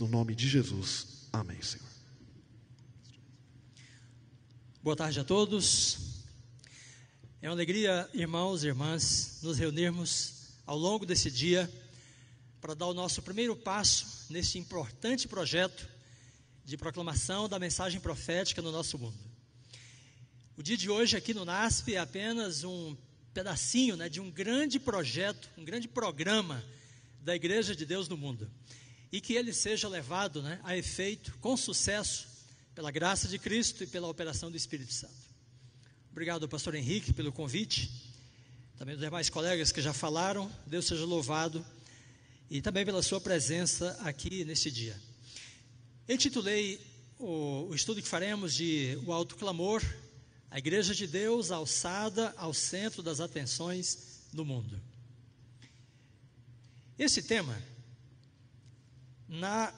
No nome de Jesus. Amém, Senhor. Boa tarde a todos. É uma alegria, irmãos e irmãs, nos reunirmos ao longo desse dia para dar o nosso primeiro passo neste importante projeto de proclamação da mensagem profética no nosso mundo. O dia de hoje aqui no NASP é apenas um pedacinho né, de um grande projeto, um grande programa da Igreja de Deus no mundo e que ele seja levado né, a efeito com sucesso pela graça de Cristo e pela operação do Espírito Santo. Obrigado pastor Henrique pelo convite, também os demais colegas que já falaram, Deus seja louvado, e também pela sua presença aqui neste dia. Eu titulei o, o estudo que faremos de O Alto Clamor, a Igreja de Deus alçada ao centro das atenções do mundo. Esse tema na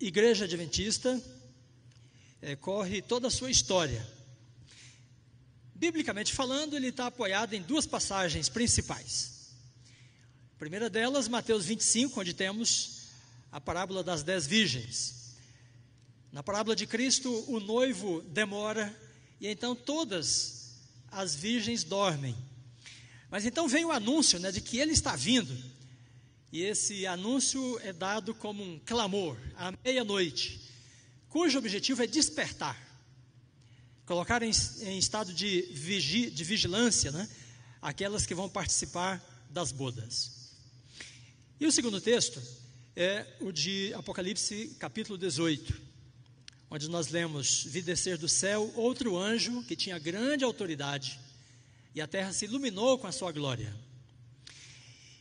Igreja Adventista é, corre toda a sua história. Biblicamente falando, ele está apoiado em duas passagens principais. A primeira delas, Mateus 25, onde temos a parábola das dez virgens. Na parábola de Cristo, o noivo demora e então todas as virgens dormem. Mas então vem o anúncio né, de que ele está vindo e esse anúncio é dado como um clamor à meia-noite, cujo objetivo é despertar, colocar em, em estado de, vigi, de vigilância né, aquelas que vão participar das bodas. E o segundo texto é o de Apocalipse, capítulo 18, onde nós lemos: Vi descer do céu outro anjo que tinha grande autoridade, e a terra se iluminou com a sua glória.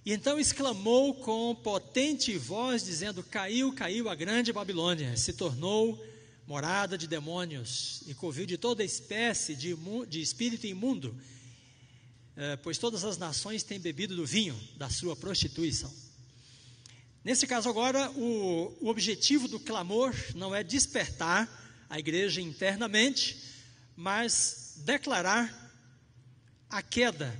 E então exclamou com potente voz, dizendo: Caiu, caiu a grande Babilônia, se tornou morada de demônios e covil de toda espécie de, de espírito imundo, eh, pois todas as nações têm bebido do vinho da sua prostituição. Nesse caso, agora, o, o objetivo do clamor não é despertar a igreja internamente, mas declarar a queda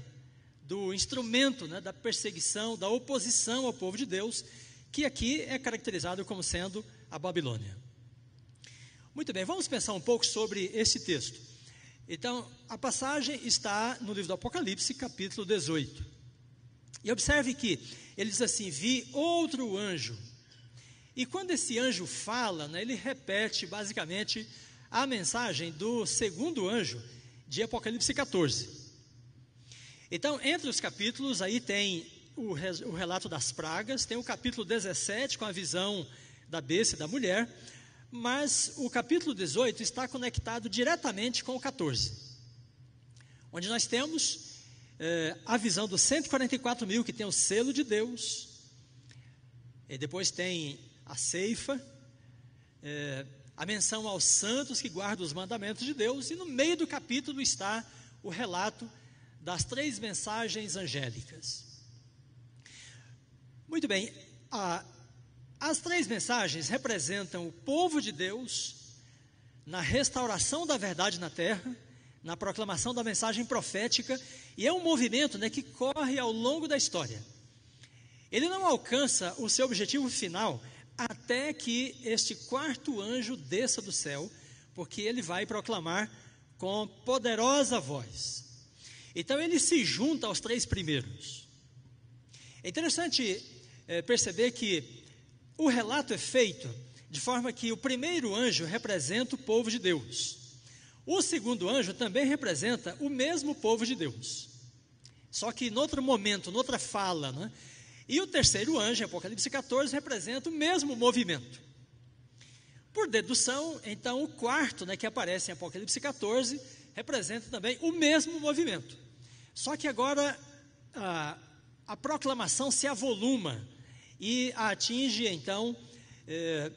do instrumento né, da perseguição, da oposição ao povo de Deus, que aqui é caracterizado como sendo a Babilônia. Muito bem, vamos pensar um pouco sobre esse texto. Então, a passagem está no livro do Apocalipse, capítulo 18. E observe que ele diz assim: Vi outro anjo. E quando esse anjo fala, né, ele repete basicamente a mensagem do segundo anjo de Apocalipse 14. Então, entre os capítulos, aí tem o, o relato das pragas, tem o capítulo 17 com a visão da besta e da mulher, mas o capítulo 18 está conectado diretamente com o 14, onde nós temos eh, a visão dos 144 mil que tem o selo de Deus, e depois tem a ceifa, eh, a menção aos santos que guardam os mandamentos de Deus, e no meio do capítulo está o relato das três mensagens angélicas. Muito bem, a, as três mensagens representam o povo de Deus na restauração da verdade na terra, na proclamação da mensagem profética, e é um movimento né, que corre ao longo da história. Ele não alcança o seu objetivo final até que este quarto anjo desça do céu, porque ele vai proclamar com poderosa voz então ele se junta aos três primeiros. É interessante é, perceber que o relato é feito de forma que o primeiro anjo representa o povo de Deus. O segundo anjo também representa o mesmo povo de Deus. Só que em outro momento, noutra fala, né? E o terceiro anjo, em Apocalipse 14, representa o mesmo movimento. Por dedução, então, o quarto, né, que aparece em Apocalipse 14, representa também o mesmo movimento. Só que agora a, a proclamação se avoluma e atinge então eh,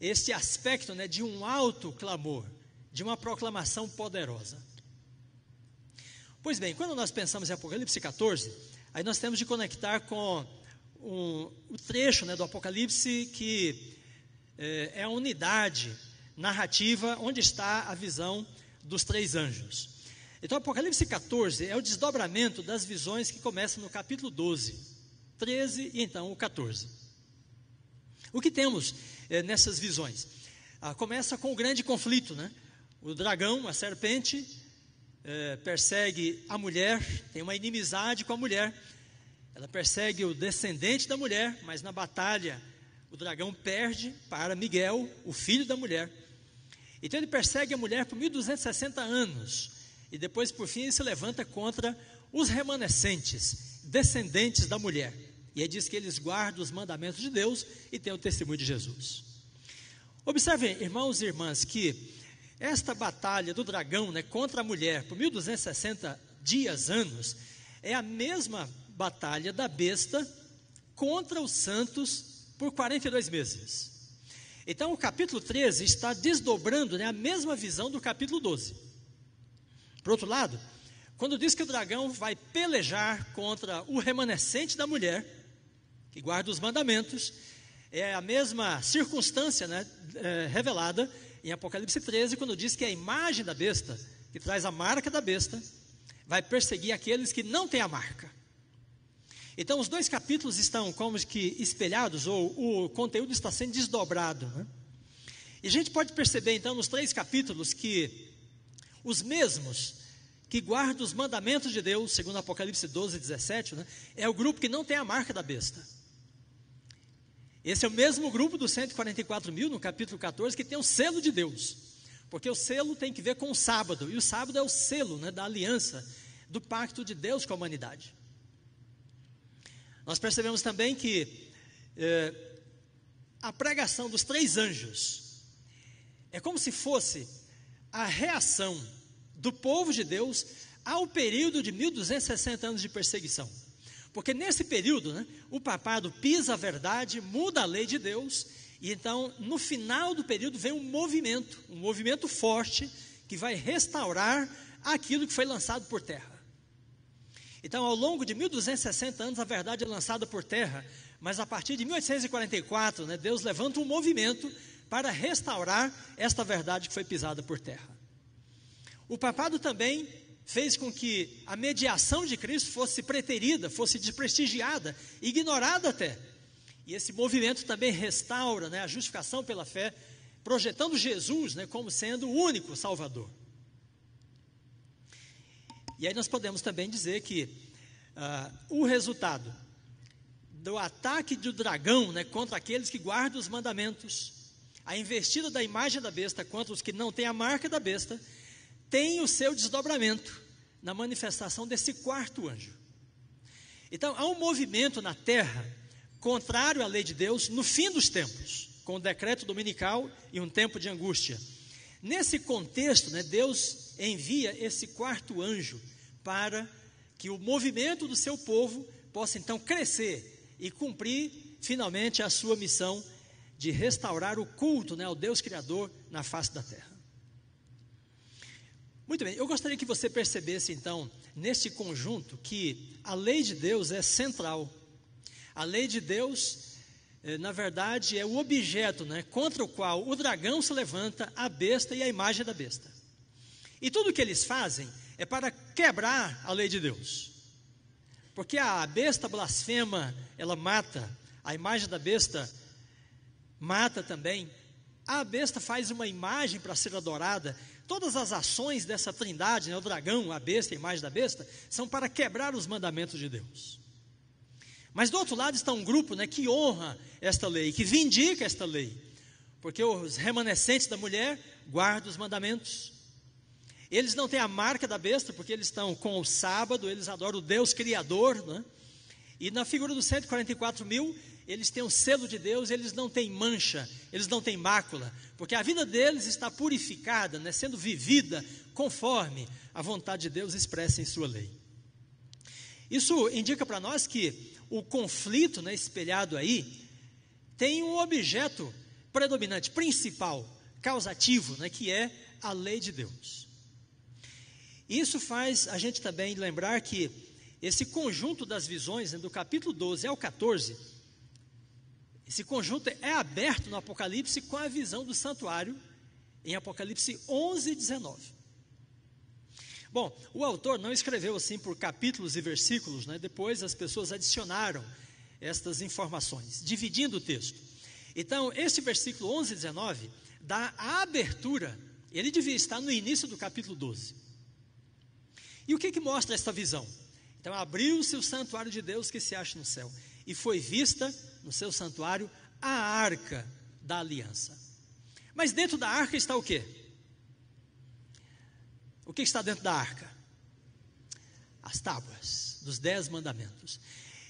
este aspecto né, de um alto clamor, de uma proclamação poderosa. Pois bem, quando nós pensamos em Apocalipse 14, aí nós temos de conectar com um, o trecho né, do Apocalipse que eh, é a unidade narrativa onde está a visão dos três anjos. Então, Apocalipse 14 é o desdobramento das visões que começam no capítulo 12, 13 e então o 14. O que temos eh, nessas visões? Ah, começa com o grande conflito, né? O dragão, a serpente, eh, persegue a mulher, tem uma inimizade com a mulher. Ela persegue o descendente da mulher, mas na batalha o dragão perde para Miguel, o filho da mulher. Então ele persegue a mulher por 1260 anos. E depois, por fim, ele se levanta contra os remanescentes, descendentes da mulher. E aí diz que eles guardam os mandamentos de Deus e têm o testemunho de Jesus. Observem, irmãos e irmãs, que esta batalha do dragão né, contra a mulher por 1260 dias, anos, é a mesma batalha da besta contra os santos por 42 meses. Então, o capítulo 13 está desdobrando né, a mesma visão do capítulo 12. Por outro lado, quando diz que o dragão vai pelejar contra o remanescente da mulher, que guarda os mandamentos, é a mesma circunstância né, é, revelada em Apocalipse 13, quando diz que a imagem da besta, que traz a marca da besta, vai perseguir aqueles que não têm a marca. Então, os dois capítulos estão como que espelhados, ou o conteúdo está sendo desdobrado. Né? E a gente pode perceber, então, nos três capítulos, que os mesmos que guardam os mandamentos de Deus, segundo Apocalipse 12, 17, né, é o grupo que não tem a marca da besta. Esse é o mesmo grupo dos 144 mil, no capítulo 14, que tem o selo de Deus. Porque o selo tem que ver com o sábado, e o sábado é o selo né, da aliança, do pacto de Deus com a humanidade. Nós percebemos também que eh, a pregação dos três anjos é como se fosse a reação do povo de Deus ao período de 1260 anos de perseguição. Porque nesse período, né, o papado pisa a verdade, muda a lei de Deus, e então, no final do período, vem um movimento, um movimento forte, que vai restaurar aquilo que foi lançado por terra. Então, ao longo de 1260 anos, a verdade é lançada por terra, mas a partir de 1844, né, Deus levanta um movimento para restaurar esta verdade que foi pisada por terra. O papado também fez com que a mediação de Cristo fosse preterida, fosse desprestigiada, ignorada até. E esse movimento também restaura né, a justificação pela fé, projetando Jesus né, como sendo o único Salvador. E aí nós podemos também dizer que uh, o resultado do ataque do dragão né, contra aqueles que guardam os mandamentos, a investida da imagem da besta contra os que não têm a marca da besta, tem o seu desdobramento na manifestação desse quarto anjo. Então, há um movimento na terra contrário à lei de Deus no fim dos tempos, com o decreto dominical e um tempo de angústia. Nesse contexto, né, Deus envia esse quarto anjo para que o movimento do seu povo possa então crescer e cumprir finalmente a sua missão de restaurar o culto né, ao Deus Criador na face da terra. Muito bem, eu gostaria que você percebesse então, neste conjunto, que a lei de Deus é central. A lei de Deus, eh, na verdade, é o objeto né, contra o qual o dragão se levanta, a besta e a imagem da besta. E tudo o que eles fazem é para quebrar a lei de Deus. Porque a besta blasfema, ela mata, a imagem da besta mata também. A besta faz uma imagem para ser adorada. Todas as ações dessa trindade, né, o dragão, a besta, a imagem da besta, são para quebrar os mandamentos de Deus. Mas do outro lado está um grupo né, que honra esta lei, que vindica esta lei. Porque os remanescentes da mulher guardam os mandamentos. Eles não têm a marca da besta, porque eles estão com o sábado, eles adoram o Deus Criador, né? E na figura dos 144 mil, eles têm o selo de Deus, eles não têm mancha, eles não têm mácula, porque a vida deles está purificada, né? sendo vivida conforme a vontade de Deus expressa em Sua lei. Isso indica para nós que o conflito né, espelhado aí tem um objeto predominante, principal, causativo, né, que é a lei de Deus. Isso faz a gente também lembrar que esse conjunto das visões, né, do capítulo 12 ao 14, esse conjunto é aberto no Apocalipse com a visão do santuário, em Apocalipse 11 e 19. Bom, o autor não escreveu assim por capítulos e versículos, né? depois as pessoas adicionaram estas informações, dividindo o texto. Então, esse versículo 11 e 19 dá a abertura, ele devia estar no início do capítulo 12. E o que, que mostra esta visão? Então, abriu-se o santuário de Deus que se acha no céu, e foi vista no seu santuário a arca da aliança. Mas dentro da arca está o quê? O que está dentro da arca? As tábuas dos dez mandamentos.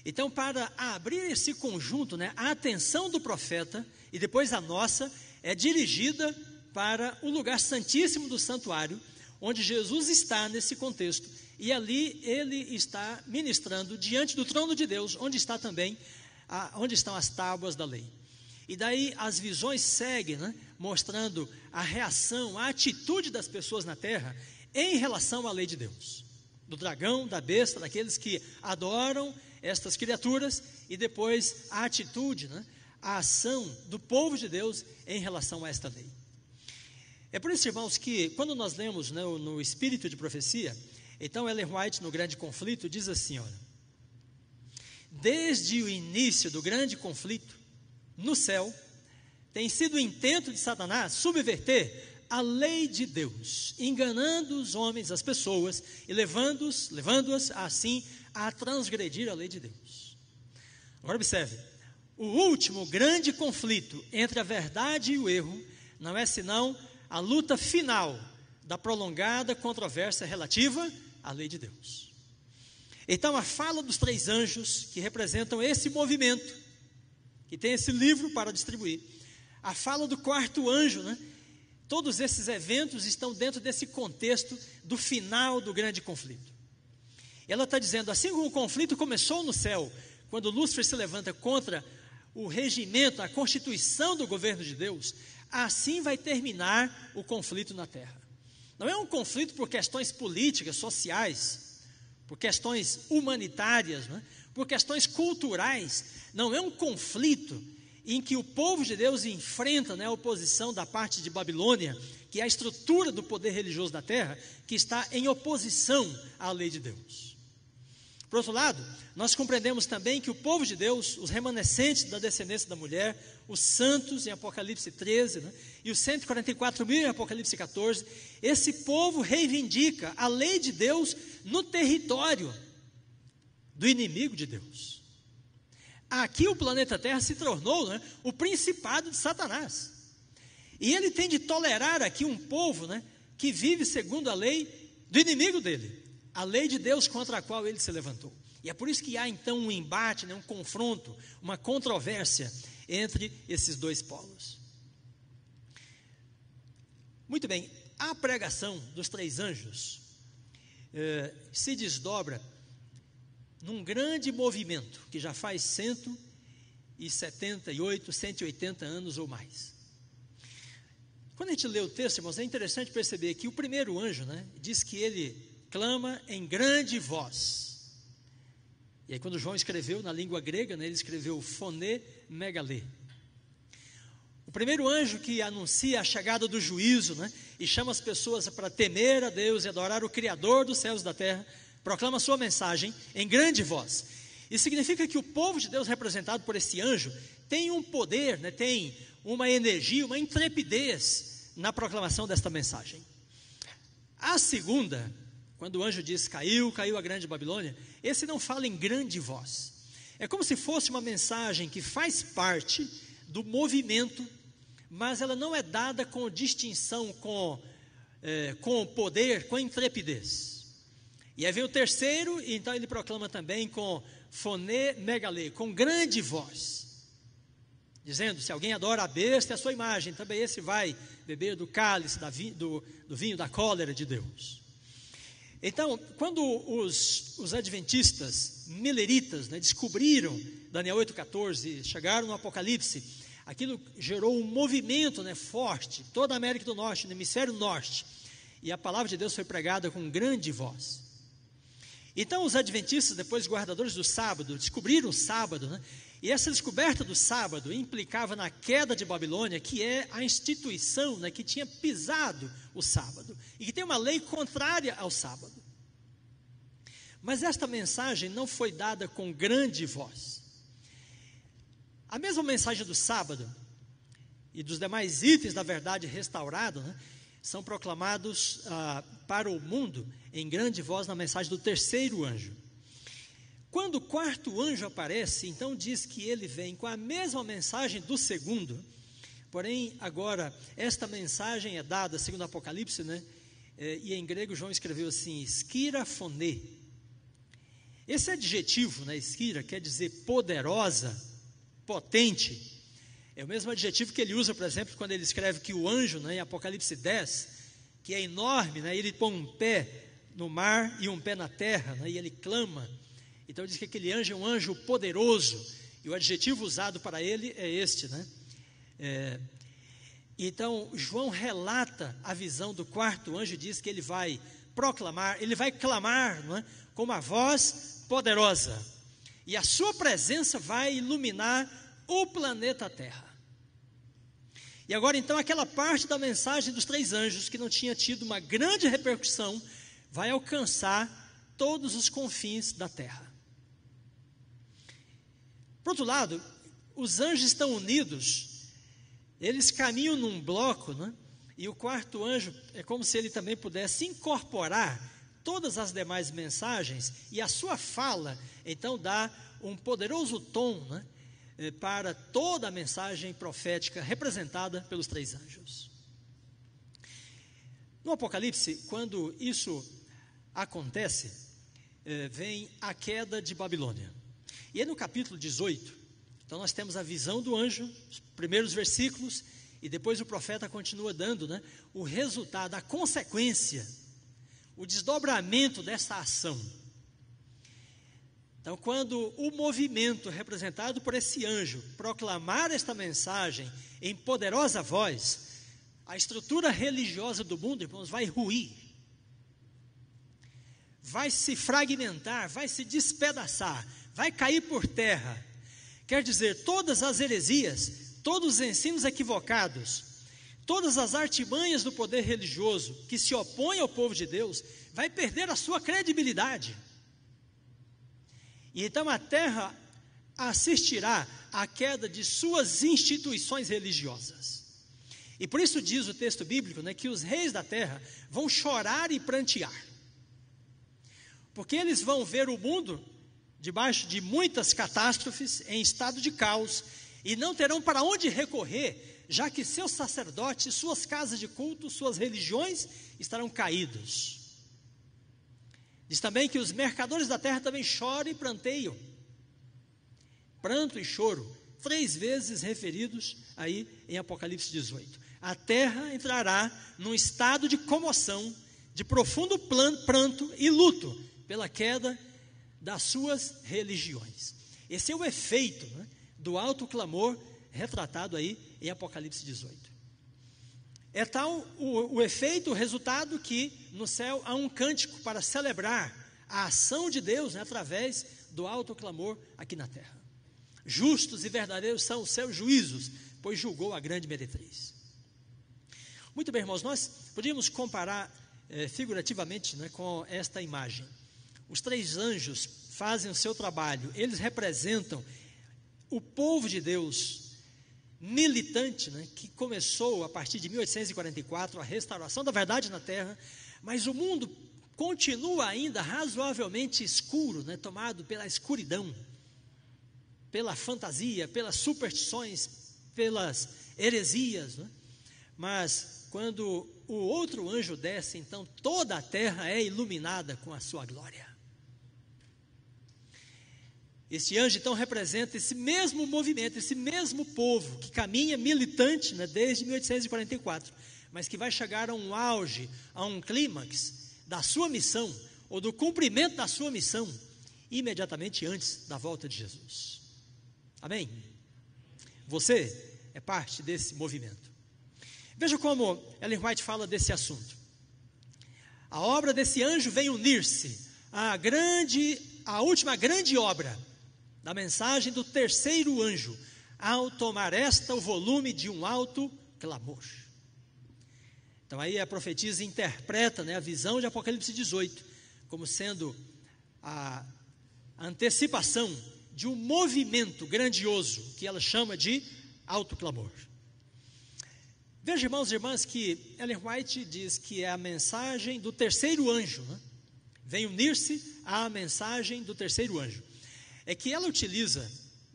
Então, para abrir esse conjunto, né, a atenção do profeta e depois a nossa é dirigida para o lugar santíssimo do santuário, onde Jesus está nesse contexto. E ali ele está ministrando diante do trono de Deus, onde está também, a, onde estão as tábuas da lei. E daí as visões seguem, né, mostrando a reação, a atitude das pessoas na terra em relação à lei de Deus. Do dragão, da besta, daqueles que adoram estas criaturas e depois a atitude, né, a ação do povo de Deus em relação a esta lei. É por isso, irmãos, que quando nós lemos né, no Espírito de Profecia, então Ellen White, no Grande Conflito, diz assim: olha, desde o início do grande conflito, no céu, tem sido o intento de Satanás subverter a lei de Deus, enganando os homens, as pessoas, e levando-os, levando-as assim a transgredir a lei de Deus. Agora observe, o último grande conflito entre a verdade e o erro não é senão a luta final da prolongada controvérsia relativa à lei de Deus. Então, a fala dos três anjos que representam esse movimento, que tem esse livro para distribuir, a fala do quarto anjo, né, Todos esses eventos estão dentro desse contexto do final do grande conflito. Ela está dizendo: assim como o conflito começou no céu, quando Lúcifer se levanta contra o regimento, a constituição do governo de Deus, assim vai terminar o conflito na terra. Não é um conflito por questões políticas, sociais, por questões humanitárias, né? por questões culturais. Não é um conflito em que o povo de Deus enfrenta né, a oposição da parte de Babilônia, que é a estrutura do poder religioso da terra, que está em oposição à lei de Deus. Por outro lado, nós compreendemos também que o povo de Deus, os remanescentes da descendência da mulher, os santos em Apocalipse 13, né, e os 144 mil em Apocalipse 14, esse povo reivindica a lei de Deus no território do inimigo de Deus. Aqui o planeta Terra se tornou né, o principado de Satanás. E ele tem de tolerar aqui um povo né, que vive segundo a lei do inimigo dele, a lei de Deus contra a qual ele se levantou. E é por isso que há então um embate, né, um confronto, uma controvérsia entre esses dois polos. Muito bem, a pregação dos três anjos eh, se desdobra num grande movimento que já faz 178, 180 anos ou mais. Quando a gente lê o texto, irmãos, é interessante perceber que o primeiro anjo, né, diz que ele clama em grande voz. E aí, quando João escreveu na língua grega, né, ele escreveu foné megalê. O primeiro anjo que anuncia a chegada do juízo, né, e chama as pessoas para temer a Deus e adorar o Criador dos céus e da terra, proclama sua mensagem em grande voz. Isso significa que o povo de Deus, representado por esse anjo, tem um poder, né, tem uma energia, uma intrepidez na proclamação desta mensagem. A segunda, quando o anjo diz caiu, caiu a grande Babilônia, esse não fala em grande voz. É como se fosse uma mensagem que faz parte do movimento, mas ela não é dada com distinção, com, é, com poder, com intrepidez. E aí vem o terceiro, e então ele proclama também com foné megalê, com grande voz, dizendo: se alguém adora a besta, é a sua imagem, também esse vai beber do cálice, vi, do, do, vinho da cólera de Deus. Então, quando os, os adventistas mileritas né, descobriram Daniel 8,14, chegaram no Apocalipse, aquilo gerou um movimento né, forte, toda a América do Norte, no hemisfério norte, e a palavra de Deus foi pregada com grande voz. Então, os adventistas, depois guardadores do sábado, descobriram o sábado, né? e essa descoberta do sábado implicava na queda de Babilônia, que é a instituição né, que tinha pisado o sábado, e que tem uma lei contrária ao sábado. Mas esta mensagem não foi dada com grande voz. A mesma mensagem do sábado e dos demais itens da verdade restaurado, né, são proclamados ah, para o mundo em grande voz na mensagem do terceiro anjo. Quando o quarto anjo aparece, então diz que ele vem com a mesma mensagem do segundo, porém, agora, esta mensagem é dada, segundo o Apocalipse, né? É, e em grego João escreveu assim: esquirafonê. Esse adjetivo, né, esquira, quer dizer poderosa, potente. É o mesmo adjetivo que ele usa, por exemplo, quando ele escreve que o anjo, né, em Apocalipse 10, que é enorme, né, ele põe um pé no mar e um pé na terra, né, e ele clama. Então diz que aquele anjo é um anjo poderoso, e o adjetivo usado para ele é este, né? É, então, João relata a visão do quarto anjo, diz que ele vai proclamar, ele vai clamar é? com uma voz poderosa, e a sua presença vai iluminar o planeta Terra. E agora, então, aquela parte da mensagem dos três anjos que não tinha tido uma grande repercussão, vai alcançar todos os confins da Terra. Por outro lado, os anjos estão unidos eles caminham num bloco, né? e o quarto anjo é como se ele também pudesse incorporar todas as demais mensagens, e a sua fala, então, dá um poderoso tom né? Eh, para toda a mensagem profética representada pelos três anjos. No Apocalipse, quando isso acontece, eh, vem a queda de Babilônia. E aí no capítulo 18, então nós temos a visão do anjo, os primeiros versículos, e depois o profeta continua dando né, o resultado, a consequência, o desdobramento dessa ação. Então, quando o movimento representado por esse anjo proclamar esta mensagem em poderosa voz, a estrutura religiosa do mundo, irmãos, vai ruir, vai se fragmentar, vai se despedaçar, vai cair por terra Quer dizer, todas as heresias, todos os ensinos equivocados, todas as artimanhas do poder religioso que se opõem ao povo de Deus, vai perder a sua credibilidade. E então a terra assistirá à queda de suas instituições religiosas. E por isso diz o texto bíblico né, que os reis da terra vão chorar e prantear, porque eles vão ver o mundo debaixo de muitas catástrofes, em estado de caos, e não terão para onde recorrer, já que seus sacerdotes, suas casas de culto, suas religiões estarão caídos. Diz também que os mercadores da terra também choram e planteiam. Pranto e choro, três vezes referidos aí em Apocalipse 18. A terra entrará num estado de comoção, de profundo pranto e luto pela queda das suas religiões. Esse é o efeito né, do alto clamor retratado aí em Apocalipse 18. É tal o, o efeito, o resultado que no céu há um cântico para celebrar a ação de Deus né, através do alto clamor aqui na terra. Justos e verdadeiros são os seus juízos, pois julgou a grande meretriz. Muito bem, irmãos, nós podíamos comparar eh, figurativamente né, com esta imagem. Os três anjos fazem o seu trabalho, eles representam o povo de Deus militante, né, que começou a partir de 1844 a restauração da verdade na terra, mas o mundo continua ainda razoavelmente escuro, né, tomado pela escuridão, pela fantasia, pelas superstições, pelas heresias. Né? Mas quando o outro anjo desce, então toda a terra é iluminada com a sua glória. Este anjo então representa esse mesmo movimento, esse mesmo povo que caminha militante né, desde 1844, mas que vai chegar a um auge, a um clímax da sua missão, ou do cumprimento da sua missão, imediatamente antes da volta de Jesus. Amém? Você é parte desse movimento. Veja como Ellen White fala desse assunto. A obra desse anjo vem unir-se à grande, à última grande obra da mensagem do terceiro anjo, ao tomar esta o volume de um alto clamor. Então aí a profetisa interpreta né, a visão de Apocalipse 18 como sendo a antecipação de um movimento grandioso que ela chama de alto clamor. Veja, irmãos e irmãs, que Ellen White diz que é a mensagem do terceiro anjo. Né? Vem unir-se à mensagem do terceiro anjo. É que ela utiliza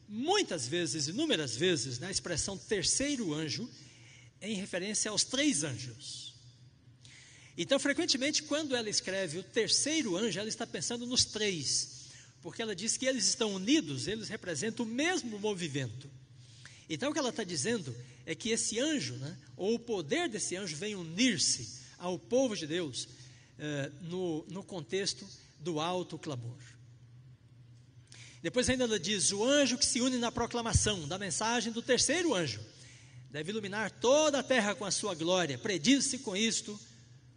muitas vezes, inúmeras vezes, na expressão terceiro anjo, em referência aos três anjos. Então, frequentemente, quando ela escreve o terceiro anjo, ela está pensando nos três, porque ela diz que eles estão unidos, eles representam o mesmo movimento. Então, o que ela está dizendo é que esse anjo, né, ou o poder desse anjo, vem unir-se ao povo de Deus eh, no, no contexto do alto clamor. Depois ainda ela diz: o anjo que se une na proclamação da mensagem do terceiro anjo deve iluminar toda a terra com a sua glória. Prediz-se com isto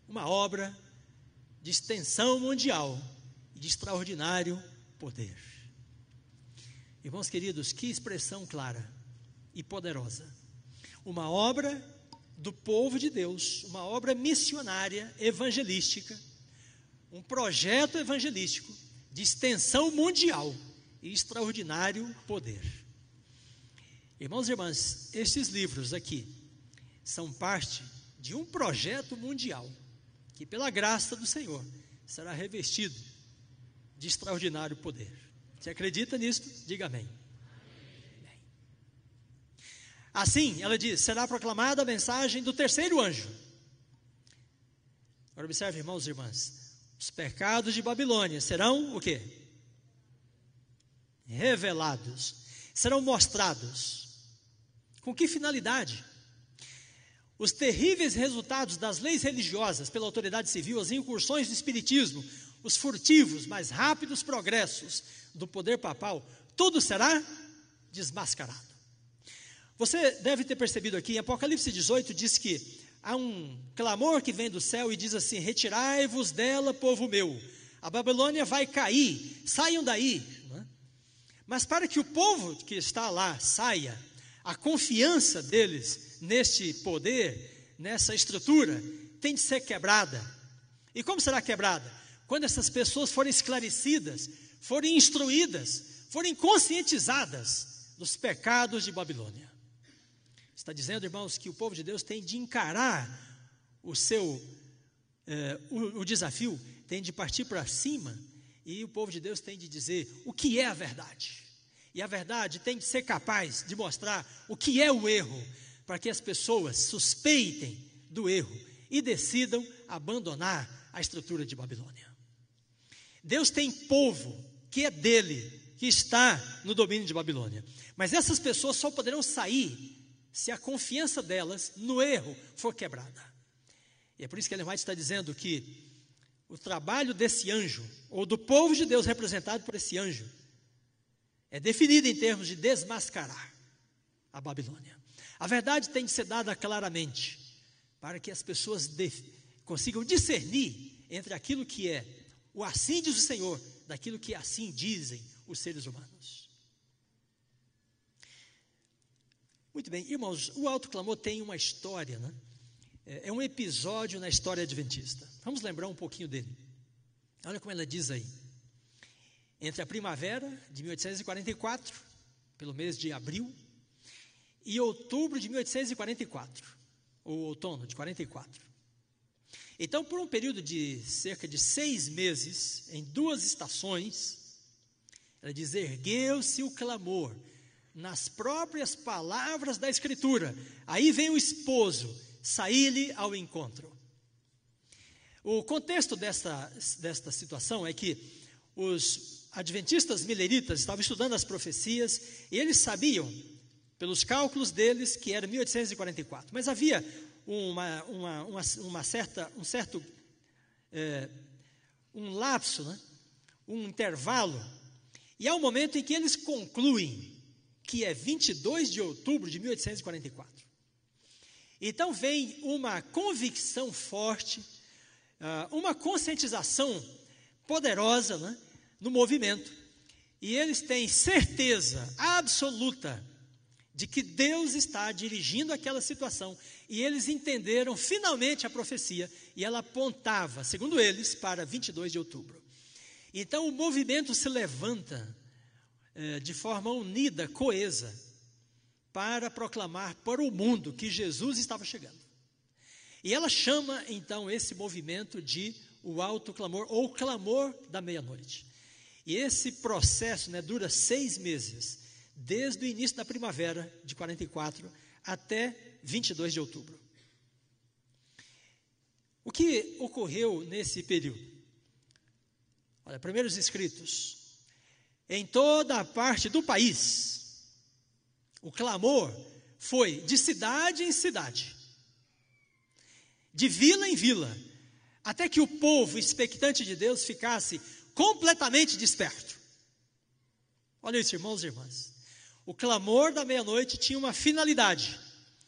uma obra de extensão mundial e de extraordinário poder. Irmãos queridos, que expressão clara e poderosa. Uma obra do povo de Deus, uma obra missionária, evangelística, um projeto evangelístico de extensão mundial e extraordinário poder. Irmãos e irmãs, estes livros aqui são parte de um projeto mundial que, pela graça do Senhor, será revestido de extraordinário poder. Você acredita nisso? Diga amém. amém. Assim, ela diz: será proclamada a mensagem do terceiro anjo. Agora observe, irmãos e irmãs, os pecados de Babilônia serão o quê? Revelados, serão mostrados. Com que finalidade? Os terríveis resultados das leis religiosas pela autoridade civil, as incursões do espiritismo, os furtivos, mais rápidos progressos do poder papal, tudo será desmascarado. Você deve ter percebido aqui, em Apocalipse 18 diz que há um clamor que vem do céu e diz assim: Retirai-vos dela, povo meu, a Babilônia vai cair, saiam daí. É? Mas para que o povo que está lá saia, a confiança deles neste poder, nessa estrutura, tem de ser quebrada. E como será quebrada? Quando essas pessoas forem esclarecidas, forem instruídas, forem conscientizadas dos pecados de Babilônia. Está dizendo, irmãos, que o povo de Deus tem de encarar o seu eh, o, o desafio, tem de partir para cima, e o povo de Deus tem de dizer o que é a verdade. E a verdade tem de ser capaz de mostrar o que é o erro, para que as pessoas suspeitem do erro e decidam abandonar a estrutura de Babilônia. Deus tem povo que é dele, que está no domínio de Babilônia. Mas essas pessoas só poderão sair se a confiança delas no erro for quebrada. E é por isso que Ellen White está dizendo que o trabalho desse anjo, ou do povo de Deus representado por esse anjo, é definido em termos de desmascarar a Babilônia. A verdade tem de ser dada claramente, para que as pessoas consigam discernir entre aquilo que é o assim diz o Senhor, daquilo que assim dizem os seres humanos. Muito bem, irmãos, o alto clamor tem uma história, né? É, é um episódio na história adventista. Vamos lembrar um pouquinho dele. Olha como ela diz aí. Entre a primavera de 1844, pelo mês de abril, e outubro de 1844, ou outono de 44. Então, por um período de cerca de seis meses, em duas estações, ela diz: ergueu-se o clamor, nas próprias palavras da Escritura. Aí vem o esposo, sair-lhe ao encontro. O contexto desta, desta situação é que os adventistas mileritas estavam estudando as profecias e eles sabiam pelos cálculos deles, que era 1844. Mas havia uma, uma, uma, uma certa, um certo é, um lapso, né? um intervalo, e há um momento em que eles concluem que é 22 de outubro de 1844. Então vem uma convicção forte, ah, uma conscientização poderosa né, no movimento, e eles têm certeza absoluta de que Deus está dirigindo aquela situação. E eles entenderam finalmente a profecia, e ela apontava, segundo eles, para 22 de outubro. Então o movimento se levanta é, de forma unida, coesa, para proclamar para o mundo que Jesus estava chegando. E ela chama então esse movimento de o alto clamor ou clamor da meia-noite. E esse processo né, dura seis meses, desde o início da primavera de 44 até 22 de outubro. O que ocorreu nesse período? Olha, primeiros escritos. Em toda a parte do país, o clamor foi de cidade em cidade, de vila em vila, até que o povo expectante de Deus ficasse completamente desperto. Olha isso, irmãos e irmãs. O clamor da meia-noite tinha uma finalidade,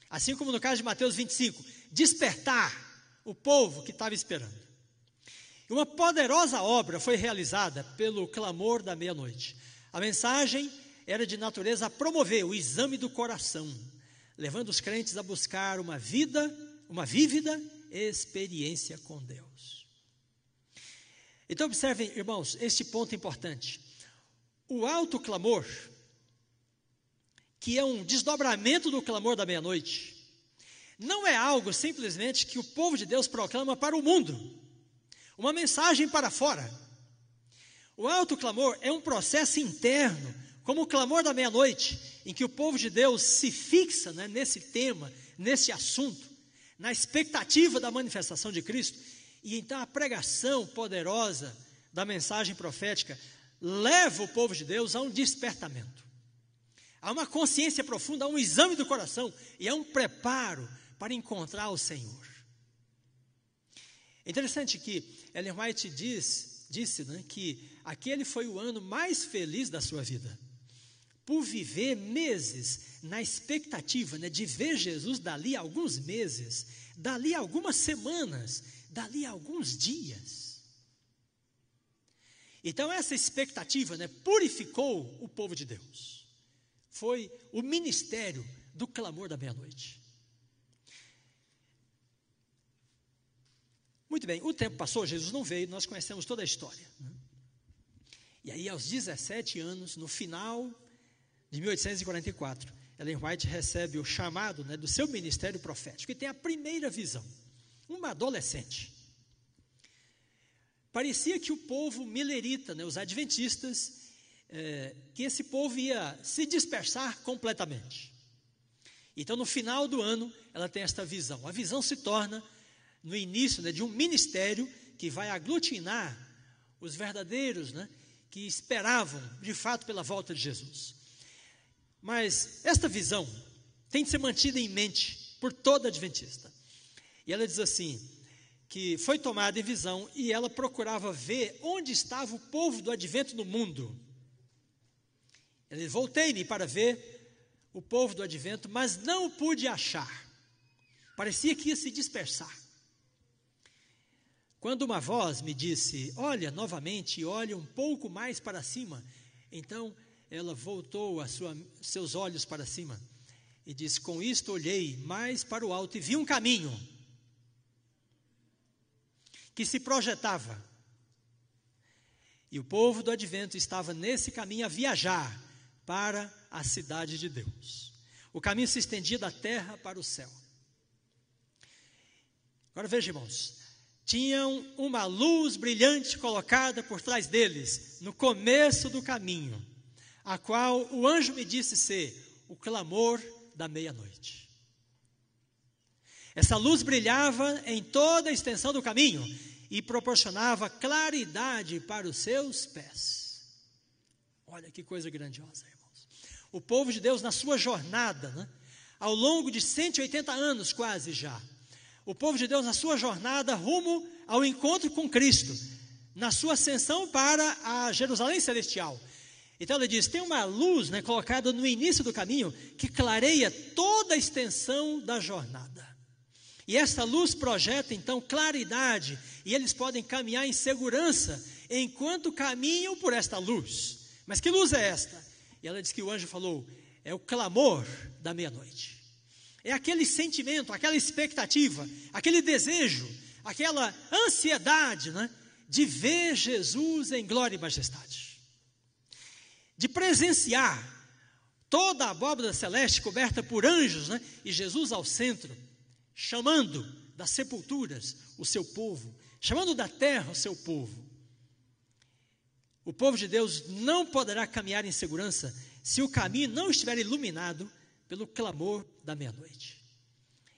assim como no caso de Mateus 25, despertar o povo que estava esperando. Uma poderosa obra foi realizada pelo clamor da meia-noite. A mensagem era de natureza a promover o exame do coração, levando os crentes a buscar uma vida, uma vívida experiência com Deus. Então, observem, irmãos, este ponto importante. O alto clamor que é um desdobramento do clamor da meia-noite, não é algo simplesmente que o povo de Deus proclama para o mundo, uma mensagem para fora. O alto clamor é um processo interno, como o clamor da meia-noite, em que o povo de Deus se fixa né, nesse tema, nesse assunto, na expectativa da manifestação de Cristo, e então a pregação poderosa da mensagem profética leva o povo de Deus a um despertamento. Há uma consciência profunda, há um exame do coração e há um preparo para encontrar o Senhor. É interessante que Ellen White diz, disse né, que aquele foi o ano mais feliz da sua vida, por viver meses na expectativa né, de ver Jesus dali alguns meses, dali algumas semanas, dali alguns dias. Então, essa expectativa né, purificou o povo de Deus foi o ministério do clamor da meia-noite. Muito bem, o tempo passou, Jesus não veio, nós conhecemos toda a história. Né? E aí, aos 17 anos, no final de 1844, Ellen White recebe o chamado né, do seu ministério profético e tem a primeira visão. Uma adolescente. Parecia que o povo milerita, né, os adventistas, é, que esse povo ia se dispersar completamente. Então, no final do ano, ela tem esta visão. A visão se torna no início né, de um ministério que vai aglutinar os verdadeiros, né, que esperavam de fato pela volta de Jesus. Mas esta visão tem de ser mantida em mente por toda adventista. E ela diz assim: que foi tomada em visão e ela procurava ver onde estava o povo do advento no mundo. Ele voltei-me para ver o povo do advento, mas não o pude achar. Parecia que ia se dispersar. Quando uma voz me disse: Olha novamente, olha um pouco mais para cima. Então ela voltou sua, seus olhos para cima e disse: Com isto olhei mais para o alto e vi um caminho que se projetava. E o povo do advento estava nesse caminho a viajar para a cidade de Deus. O caminho se estendia da terra para o céu. Agora veja, irmãos, tinham uma luz brilhante colocada por trás deles, no começo do caminho, a qual o anjo me disse ser o clamor da meia-noite. Essa luz brilhava em toda a extensão do caminho e proporcionava claridade para os seus pés. Olha que coisa grandiosa o povo de Deus na sua jornada, né? ao longo de 180 anos quase já. O povo de Deus na sua jornada rumo ao encontro com Cristo, na sua ascensão para a Jerusalém celestial. Então ele diz: tem uma luz né, colocada no início do caminho que clareia toda a extensão da jornada. E esta luz projeta então claridade, e eles podem caminhar em segurança enquanto caminham por esta luz. Mas que luz é esta? E ela diz que o anjo falou: é o clamor da meia-noite. É aquele sentimento, aquela expectativa, aquele desejo, aquela ansiedade né, de ver Jesus em glória e majestade. De presenciar toda a abóbada celeste coberta por anjos, né? e Jesus ao centro, chamando das sepulturas o seu povo, chamando da terra o seu povo. O povo de Deus não poderá caminhar em segurança se o caminho não estiver iluminado pelo clamor da meia-noite.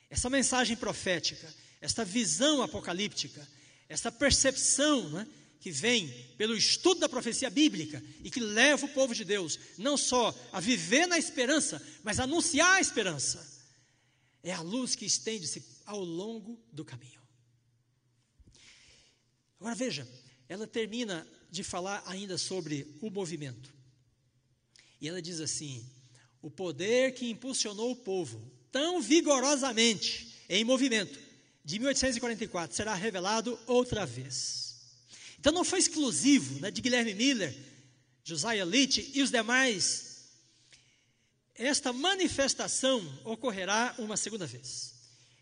Essa mensagem profética, esta visão apocalíptica, essa percepção né, que vem pelo estudo da profecia bíblica e que leva o povo de Deus não só a viver na esperança, mas a anunciar a esperança. É a luz que estende-se ao longo do caminho. Agora veja, ela termina de falar ainda sobre o movimento. E ela diz assim: o poder que impulsionou o povo tão vigorosamente em movimento de 1844 será revelado outra vez. Então não foi exclusivo né, de Guilherme Miller, Josiah Litt e os demais. Esta manifestação ocorrerá uma segunda vez.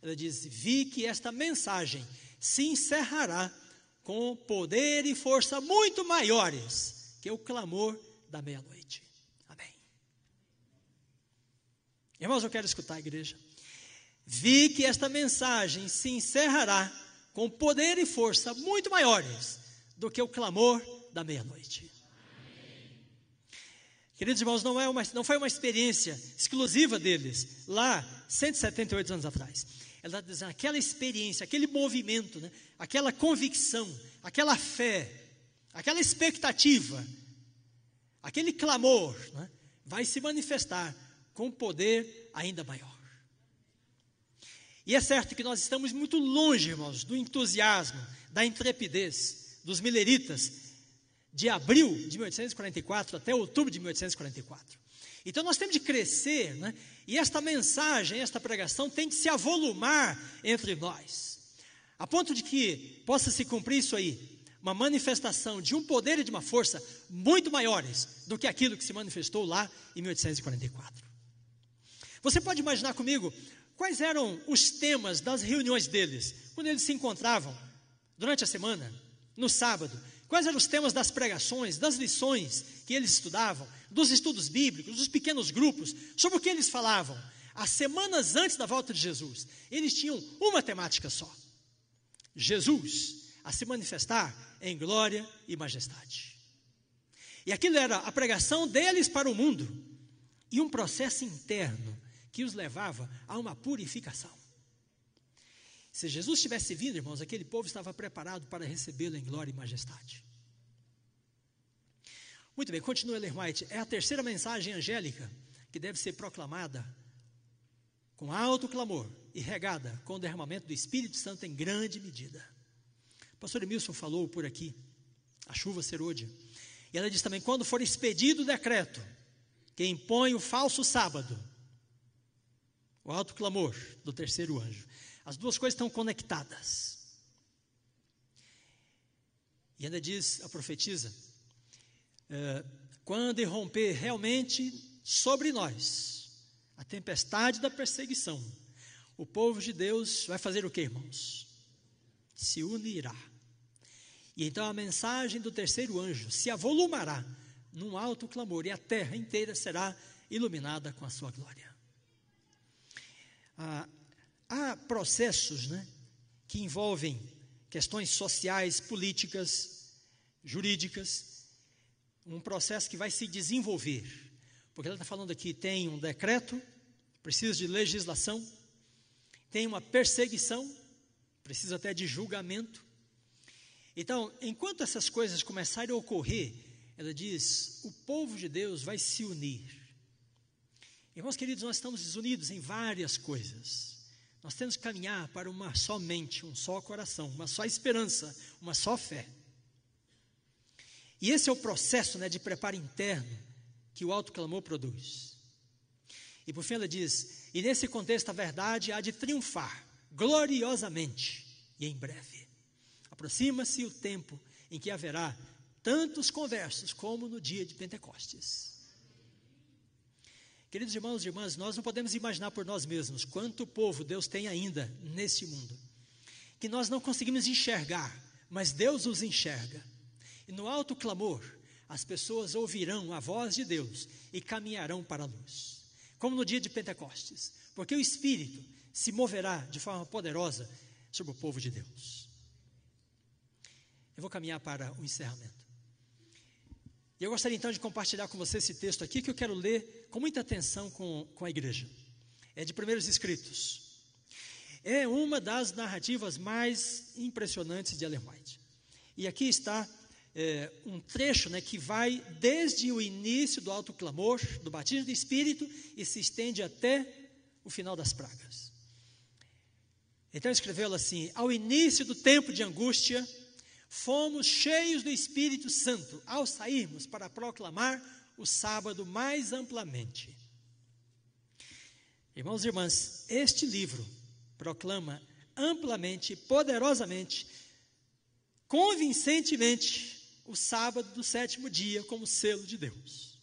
Ela diz: Vi que esta mensagem se encerrará com poder e força muito maiores que o clamor da meia-noite. Amém. Irmãos, eu quero escutar a igreja. Vi que esta mensagem se encerrará com poder e força muito maiores do que o clamor da meia-noite. Queridos irmãos, não, é uma, não foi uma experiência exclusiva deles, lá 178 anos atrás. Ela está dizendo aquela experiência, aquele movimento, né, aquela convicção, aquela fé, aquela expectativa, aquele clamor, né, vai se manifestar com poder ainda maior. E é certo que nós estamos muito longe, irmãos, do entusiasmo, da intrepidez, dos Milleritas, de abril de 1844 até outubro de 1844. Então nós temos de crescer, né? e esta mensagem, esta pregação tem de se avolumar entre nós, a ponto de que possa se cumprir isso aí, uma manifestação de um poder e de uma força muito maiores do que aquilo que se manifestou lá em 1844. Você pode imaginar comigo quais eram os temas das reuniões deles, quando eles se encontravam durante a semana? No sábado. Quais eram os temas das pregações, das lições que eles estudavam, dos estudos bíblicos, dos pequenos grupos, sobre o que eles falavam? As semanas antes da volta de Jesus, eles tinham uma temática só: Jesus a se manifestar em glória e majestade. E aquilo era a pregação deles para o mundo e um processo interno que os levava a uma purificação. Se Jesus tivesse vindo, irmãos, aquele povo estava preparado para recebê-lo em glória e majestade. Muito bem, continua White. É a terceira mensagem angélica que deve ser proclamada com alto clamor e regada com o derramamento do Espírito Santo em grande medida. O pastor Emilson falou por aqui, a chuva serôdia. E ela diz também: quando for expedido o decreto que impõe o falso sábado, o alto clamor do terceiro anjo, as duas coisas estão conectadas. E ainda diz, a profetisa, é, quando irromper realmente sobre nós a tempestade da perseguição, o povo de Deus vai fazer o que, irmãos? Se unirá. E então a mensagem do terceiro anjo se avolumará num alto clamor, e a terra inteira será iluminada com a sua glória. Ah, há processos né, que envolvem questões sociais, políticas, jurídicas, um processo que vai se desenvolver. Porque ela está falando aqui: tem um decreto, precisa de legislação, tem uma perseguição, precisa até de julgamento. Então, enquanto essas coisas começarem a ocorrer, ela diz: o povo de Deus vai se unir. Irmãos queridos, nós estamos desunidos em várias coisas. Nós temos que caminhar para uma só mente, um só coração, uma só esperança, uma só fé. E esse é o processo né, de preparo interno que o alto clamor produz. E por fim ela diz: e nesse contexto a verdade há de triunfar gloriosamente e em breve. Aproxima-se o tempo em que haverá tantos conversos como no dia de Pentecostes. Queridos irmãos e irmãs, nós não podemos imaginar por nós mesmos quanto povo Deus tem ainda nesse mundo, que nós não conseguimos enxergar, mas Deus os enxerga. E no alto clamor, as pessoas ouvirão a voz de Deus e caminharão para a luz. Como no dia de Pentecostes, porque o Espírito se moverá de forma poderosa sobre o povo de Deus. Eu vou caminhar para o encerramento. E eu gostaria então de compartilhar com você esse texto aqui que eu quero ler com muita atenção com, com a igreja. É de Primeiros Escritos. É uma das narrativas mais impressionantes de Ellen White. E aqui está é, um trecho né, que vai desde o início do alto clamor, do batismo do Espírito, e se estende até o final das pragas. Então escreveu assim: Ao início do tempo de angústia, fomos cheios do Espírito Santo ao sairmos para proclamar o sábado mais amplamente. Irmãos e irmãs, este livro proclama amplamente, poderosamente, convincentemente o sábado do sétimo dia como selo de Deus.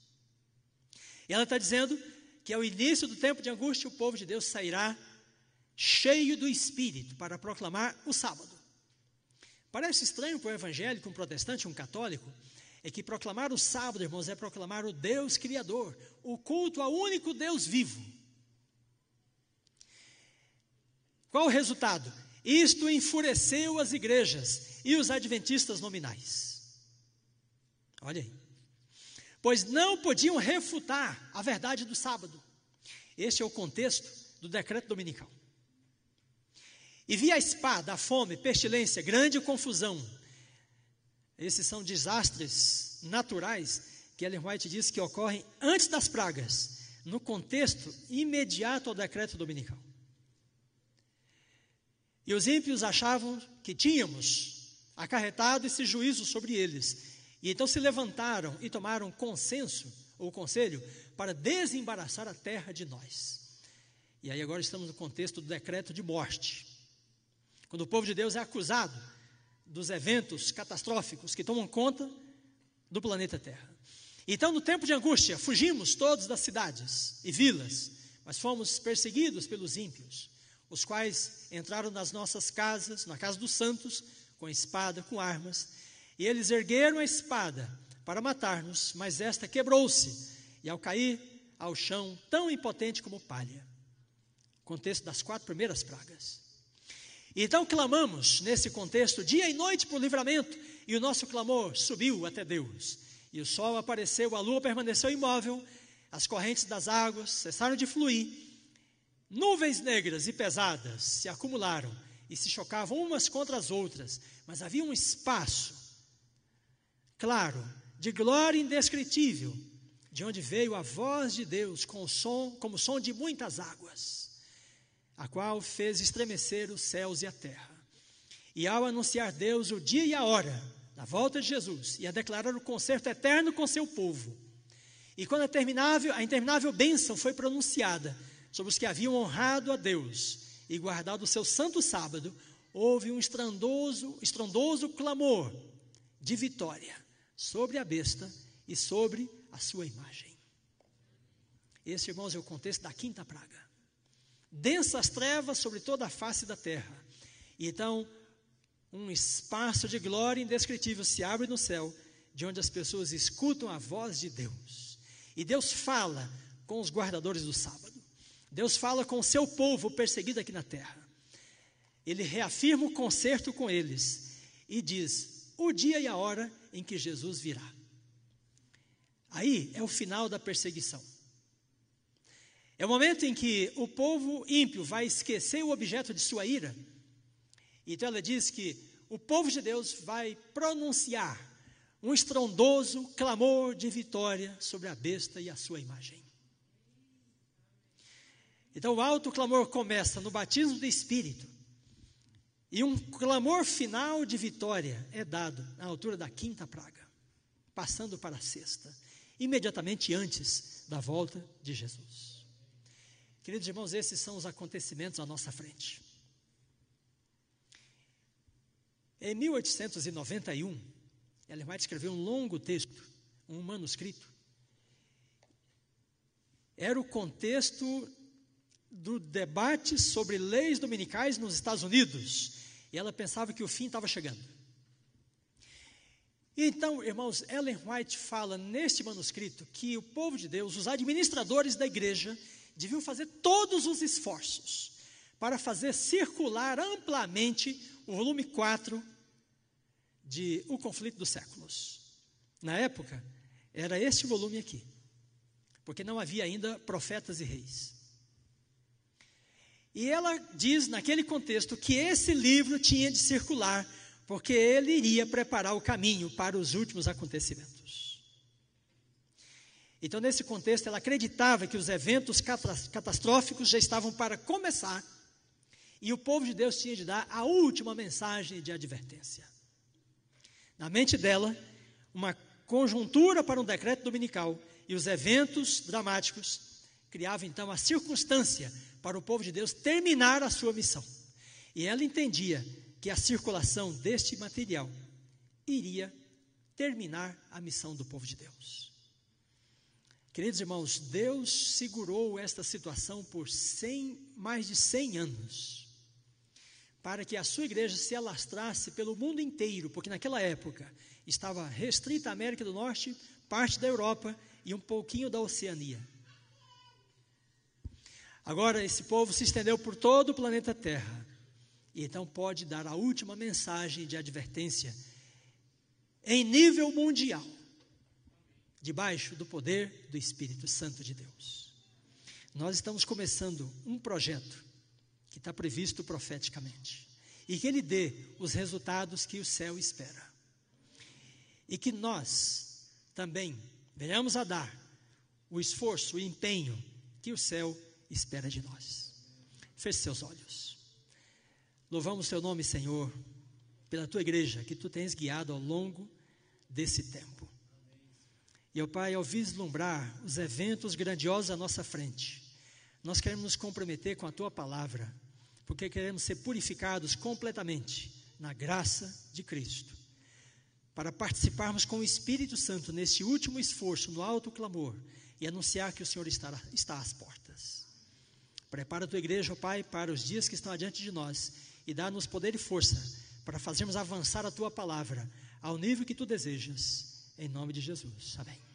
E ela está dizendo que ao início do tempo de angústia o povo de Deus sairá cheio do Espírito para proclamar o sábado. Parece estranho para um evangélico, um protestante, um católico, é que proclamar o sábado, irmãos, é proclamar o Deus Criador, o culto ao único Deus vivo. Qual o resultado? Isto enfureceu as igrejas e os adventistas nominais. Olha aí. Pois não podiam refutar a verdade do sábado. Este é o contexto do decreto dominical. E via a espada, a fome, pestilência, grande confusão. Esses são desastres naturais que Ellen White diz que ocorrem antes das pragas, no contexto imediato ao decreto dominical. E os ímpios achavam que tínhamos acarretado esse juízo sobre eles. E então se levantaram e tomaram consenso, ou conselho, para desembaraçar a terra de nós. E aí agora estamos no contexto do decreto de morte. Quando o povo de Deus é acusado dos eventos catastróficos que tomam conta do planeta Terra. Então, no tempo de angústia, fugimos todos das cidades e vilas, mas fomos perseguidos pelos ímpios, os quais entraram nas nossas casas, na casa dos santos, com espada, com armas, e eles ergueram a espada para matar-nos, mas esta quebrou-se, e ao cair ao chão, tão impotente como palha. Contexto das quatro primeiras pragas. Então clamamos nesse contexto dia e noite por livramento, e o nosso clamor subiu até Deus. E o sol apareceu, a lua permaneceu imóvel, as correntes das águas cessaram de fluir, nuvens negras e pesadas se acumularam e se chocavam umas contra as outras, mas havia um espaço claro, de glória indescritível, de onde veio a voz de Deus com som, como som de muitas águas a qual fez estremecer os céus e a terra. E ao anunciar Deus o dia e a hora da volta de Jesus e a declarar o concerto eterno com seu povo, e quando a interminável, a interminável bênção foi pronunciada sobre os que haviam honrado a Deus e guardado o seu santo sábado, houve um estrondoso, estrondoso clamor de vitória sobre a besta e sobre a sua imagem. Esse, irmãos, é o contexto da quinta praga densas trevas sobre toda a face da terra. E então, um espaço de glória indescritível se abre no céu, de onde as pessoas escutam a voz de Deus. E Deus fala com os guardadores do sábado. Deus fala com o seu povo perseguido aqui na terra. Ele reafirma o concerto com eles e diz: o dia e a hora em que Jesus virá. Aí é o final da perseguição. É o momento em que o povo ímpio vai esquecer o objeto de sua ira. Então ela diz que o povo de Deus vai pronunciar um estrondoso clamor de vitória sobre a besta e a sua imagem. Então o alto clamor começa no batismo do Espírito. E um clamor final de vitória é dado na altura da quinta praga, passando para a sexta, imediatamente antes da volta de Jesus. Queridos irmãos, esses são os acontecimentos à nossa frente. Em 1891, Ellen White escreveu um longo texto, um manuscrito. Era o contexto do debate sobre leis dominicais nos Estados Unidos. E ela pensava que o fim estava chegando. Então, irmãos, Ellen White fala neste manuscrito que o povo de Deus, os administradores da igreja, deviam fazer todos os esforços para fazer circular amplamente o volume 4 de O Conflito dos Séculos. Na época, era este volume aqui, porque não havia ainda profetas e reis. E ela diz, naquele contexto, que esse livro tinha de circular porque ele iria preparar o caminho para os últimos acontecimentos. Então, nesse contexto, ela acreditava que os eventos catastróficos já estavam para começar e o povo de Deus tinha de dar a última mensagem de advertência. Na mente dela, uma conjuntura para um decreto dominical e os eventos dramáticos criavam então a circunstância para o povo de Deus terminar a sua missão. E ela entendia que a circulação deste material iria terminar a missão do povo de Deus. Queridos irmãos, Deus segurou esta situação por 100, mais de 100 anos, para que a sua igreja se alastrasse pelo mundo inteiro, porque naquela época estava restrita à América do Norte, parte da Europa e um pouquinho da Oceania. Agora, esse povo se estendeu por todo o planeta Terra e então pode dar a última mensagem de advertência em nível mundial, debaixo do poder do Espírito Santo de Deus. Nós estamos começando um projeto que está previsto profeticamente e que ele dê os resultados que o céu espera. E que nós também venhamos a dar o esforço, o empenho que o céu espera de nós. Feche seus olhos. Louvamos teu nome, Senhor, pela tua igreja que tu tens guiado ao longo desse tempo. E, ó Pai, ao vislumbrar os eventos grandiosos à nossa frente, nós queremos nos comprometer com a tua palavra, porque queremos ser purificados completamente na graça de Cristo, para participarmos com o Espírito Santo nesse último esforço, no alto clamor, e anunciar que o Senhor está, está às portas. Prepara a tua igreja, ó Pai, para os dias que estão adiante de nós e dá-nos poder e força para fazermos avançar a tua palavra ao nível que tu desejas. Em nome de Jesus. Amém.